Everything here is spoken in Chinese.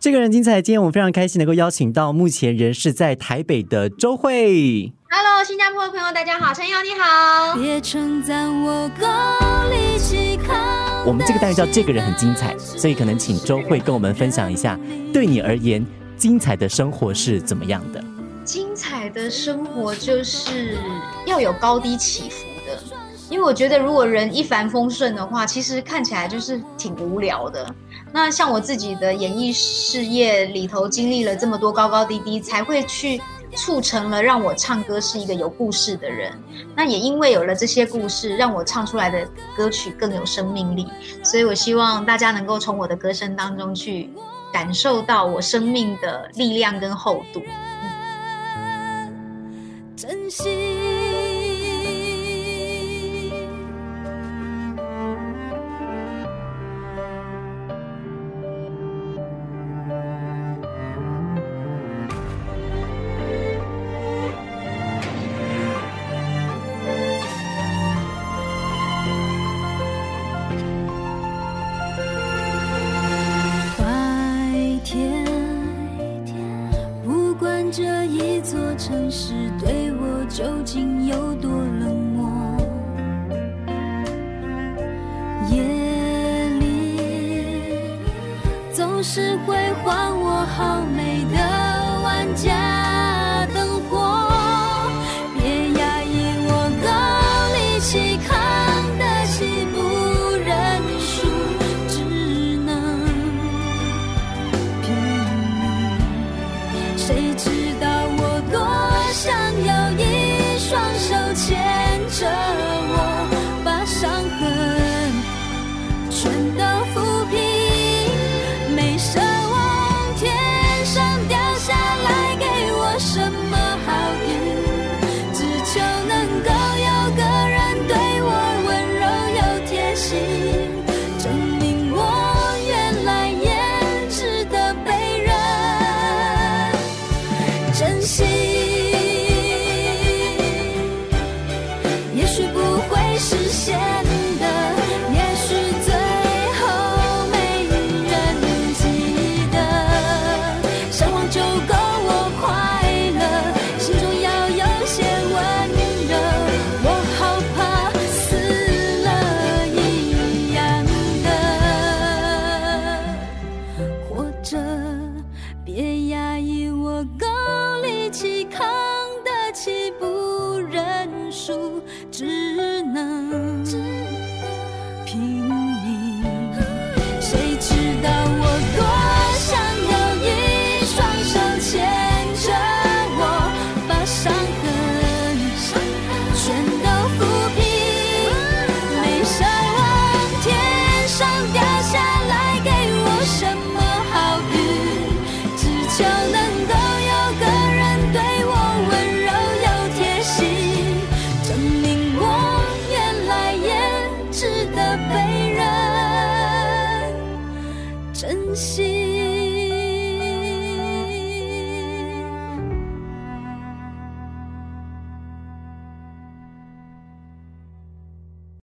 这个人精彩，今天我们非常开心能够邀请到目前人是在台北的周慧。Hello，新加坡的朋友，大家好，陈瑶你好。别称赞我够力气扛我们这个单元叫“这个人很精彩”，所以可能请周慧跟我们分享一下，对你而言，精彩的生活是怎么样的？精彩的生活就是要有高低起伏的，因为我觉得如果人一帆风顺的话，其实看起来就是挺无聊的。那像我自己的演艺事业里头经历了这么多高高低低，才会去促成了让我唱歌是一个有故事的人。那也因为有了这些故事，让我唱出来的歌曲更有生命力。所以我希望大家能够从我的歌声当中去感受到我生命的力量跟厚度。珍惜。城市对我究竟有多冷漠，夜里总是会还我好美的玩家。证明我原来也值得被人珍惜。输，只能拼命。谁知道我多想有一双手牵着我，把伤痕全是。